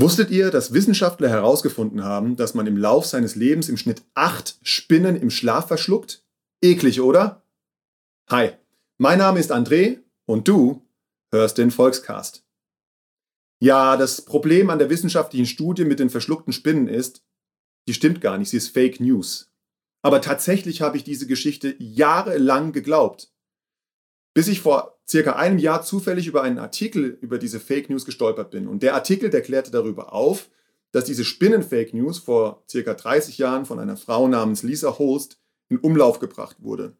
Wusstet ihr, dass Wissenschaftler herausgefunden haben, dass man im Lauf seines Lebens im Schnitt acht Spinnen im Schlaf verschluckt? Eklig, oder? Hi, mein Name ist André und du hörst den Volkscast. Ja, das Problem an der wissenschaftlichen Studie mit den verschluckten Spinnen ist, die stimmt gar nicht, sie ist Fake News. Aber tatsächlich habe ich diese Geschichte jahrelang geglaubt. Bis ich vor circa einem Jahr zufällig über einen Artikel über diese Fake News gestolpert bin. Und der Artikel, der klärte darüber auf, dass diese Spinnen-Fake News vor circa 30 Jahren von einer Frau namens Lisa Holst in Umlauf gebracht wurde.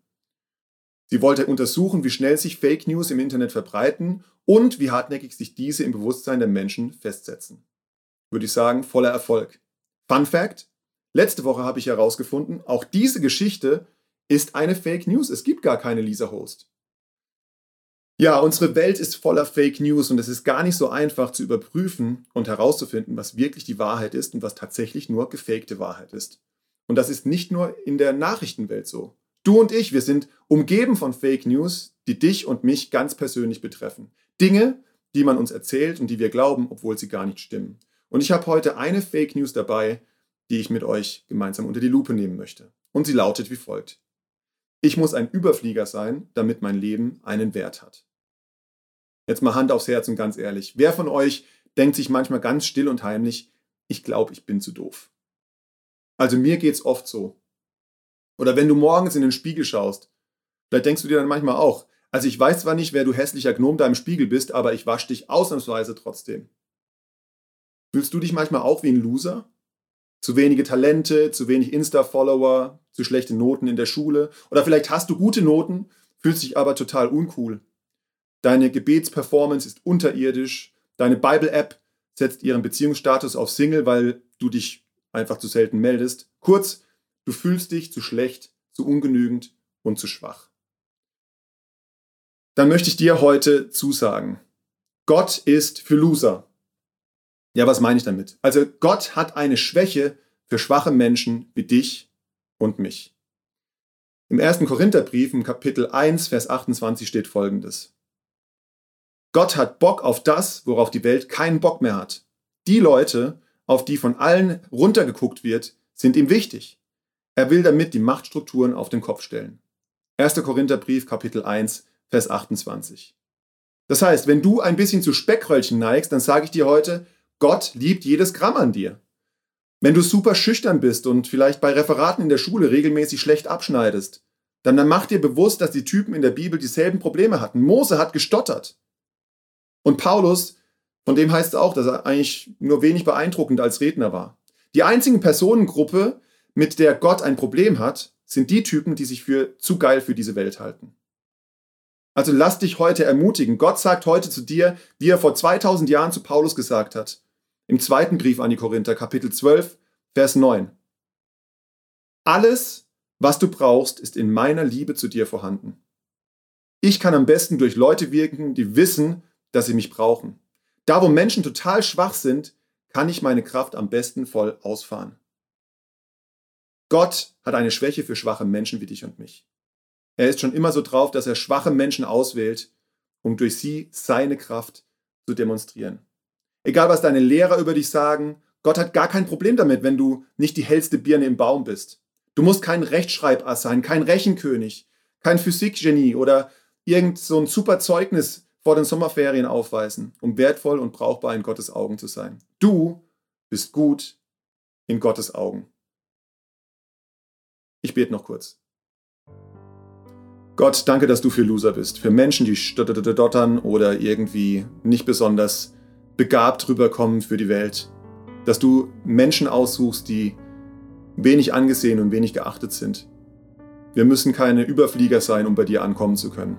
Sie wollte untersuchen, wie schnell sich Fake News im Internet verbreiten und wie hartnäckig sich diese im Bewusstsein der Menschen festsetzen. Würde ich sagen, voller Erfolg. Fun Fact: Letzte Woche habe ich herausgefunden, auch diese Geschichte ist eine Fake News. Es gibt gar keine Lisa Host. Ja, unsere Welt ist voller Fake News und es ist gar nicht so einfach zu überprüfen und herauszufinden, was wirklich die Wahrheit ist und was tatsächlich nur gefakte Wahrheit ist. Und das ist nicht nur in der Nachrichtenwelt so. Du und ich, wir sind umgeben von Fake News, die dich und mich ganz persönlich betreffen. Dinge, die man uns erzählt und die wir glauben, obwohl sie gar nicht stimmen. Und ich habe heute eine Fake News dabei, die ich mit euch gemeinsam unter die Lupe nehmen möchte. Und sie lautet wie folgt. Ich muss ein Überflieger sein, damit mein Leben einen Wert hat. Jetzt mal Hand aufs Herz und ganz ehrlich. Wer von euch denkt sich manchmal ganz still und heimlich, ich glaube, ich bin zu doof? Also mir geht's oft so. Oder wenn du morgens in den Spiegel schaust, vielleicht denkst du dir dann manchmal auch, also ich weiß zwar nicht, wer du hässlicher Gnom da im Spiegel bist, aber ich wasche dich ausnahmsweise trotzdem. Fühlst du dich manchmal auch wie ein Loser? Zu wenige Talente, zu wenig Insta-Follower, zu schlechte Noten in der Schule. Oder vielleicht hast du gute Noten, fühlst dich aber total uncool. Deine Gebetsperformance ist unterirdisch. Deine Bible-App setzt ihren Beziehungsstatus auf Single, weil du dich einfach zu selten meldest. Kurz, du fühlst dich zu schlecht, zu ungenügend und zu schwach. Dann möchte ich dir heute zusagen, Gott ist für Loser. Ja, was meine ich damit? Also Gott hat eine Schwäche für schwache Menschen wie dich und mich. Im ersten Korintherbrief im Kapitel 1, Vers 28 steht folgendes. Gott hat Bock auf das, worauf die Welt keinen Bock mehr hat. Die Leute, auf die von allen runtergeguckt wird, sind ihm wichtig. Er will damit die Machtstrukturen auf den Kopf stellen. 1. Korintherbrief, Kapitel 1, Vers 28. Das heißt, wenn du ein bisschen zu Speckröllchen neigst, dann sage ich dir heute, Gott liebt jedes Gramm an dir. Wenn du super schüchtern bist und vielleicht bei Referaten in der Schule regelmäßig schlecht abschneidest, dann, dann mach dir bewusst, dass die Typen in der Bibel dieselben Probleme hatten. Mose hat gestottert. Und Paulus, von dem heißt es auch, dass er eigentlich nur wenig beeindruckend als Redner war. Die einzige Personengruppe, mit der Gott ein Problem hat, sind die Typen, die sich für zu geil für diese Welt halten. Also lass dich heute ermutigen. Gott sagt heute zu dir, wie er vor 2000 Jahren zu Paulus gesagt hat im zweiten Brief an die Korinther, Kapitel 12, Vers 9. Alles, was du brauchst, ist in meiner Liebe zu dir vorhanden. Ich kann am besten durch Leute wirken, die wissen, dass sie mich brauchen. Da, wo Menschen total schwach sind, kann ich meine Kraft am besten voll ausfahren. Gott hat eine Schwäche für schwache Menschen wie dich und mich. Er ist schon immer so drauf, dass er schwache Menschen auswählt, um durch sie seine Kraft zu demonstrieren. Egal, was deine Lehrer über dich sagen, Gott hat gar kein Problem damit, wenn du nicht die hellste Birne im Baum bist. Du musst kein Rechtschreibass sein, kein Rechenkönig, kein Physikgenie oder irgend so ein super Zeugnis vor den Sommerferien aufweisen, um wertvoll und brauchbar in Gottes Augen zu sein. Du bist gut in Gottes Augen. Ich bete noch kurz. Gott, danke, dass du für Loser bist, für Menschen, die stottern oder irgendwie nicht besonders begabt rüberkommen für die Welt. Dass du Menschen aussuchst, die wenig angesehen und wenig geachtet sind. Wir müssen keine Überflieger sein, um bei dir ankommen zu können.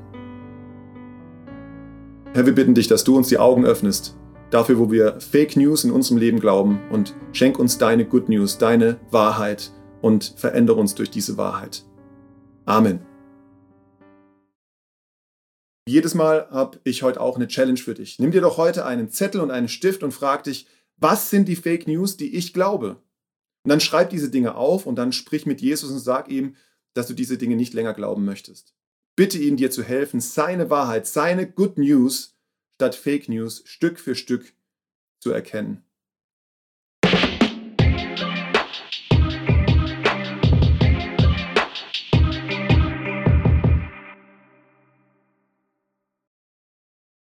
Herr, wir bitten dich, dass du uns die Augen öffnest, dafür, wo wir Fake News in unserem Leben glauben und schenk uns deine Good News, deine Wahrheit und verändere uns durch diese Wahrheit. Amen. Jedes Mal habe ich heute auch eine Challenge für dich. Nimm dir doch heute einen Zettel und einen Stift und frag dich, was sind die Fake News, die ich glaube? Und dann schreib diese Dinge auf und dann sprich mit Jesus und sag ihm, dass du diese Dinge nicht länger glauben möchtest. Bitte ihn, dir zu helfen, seine Wahrheit, seine Good News statt Fake News Stück für Stück zu erkennen.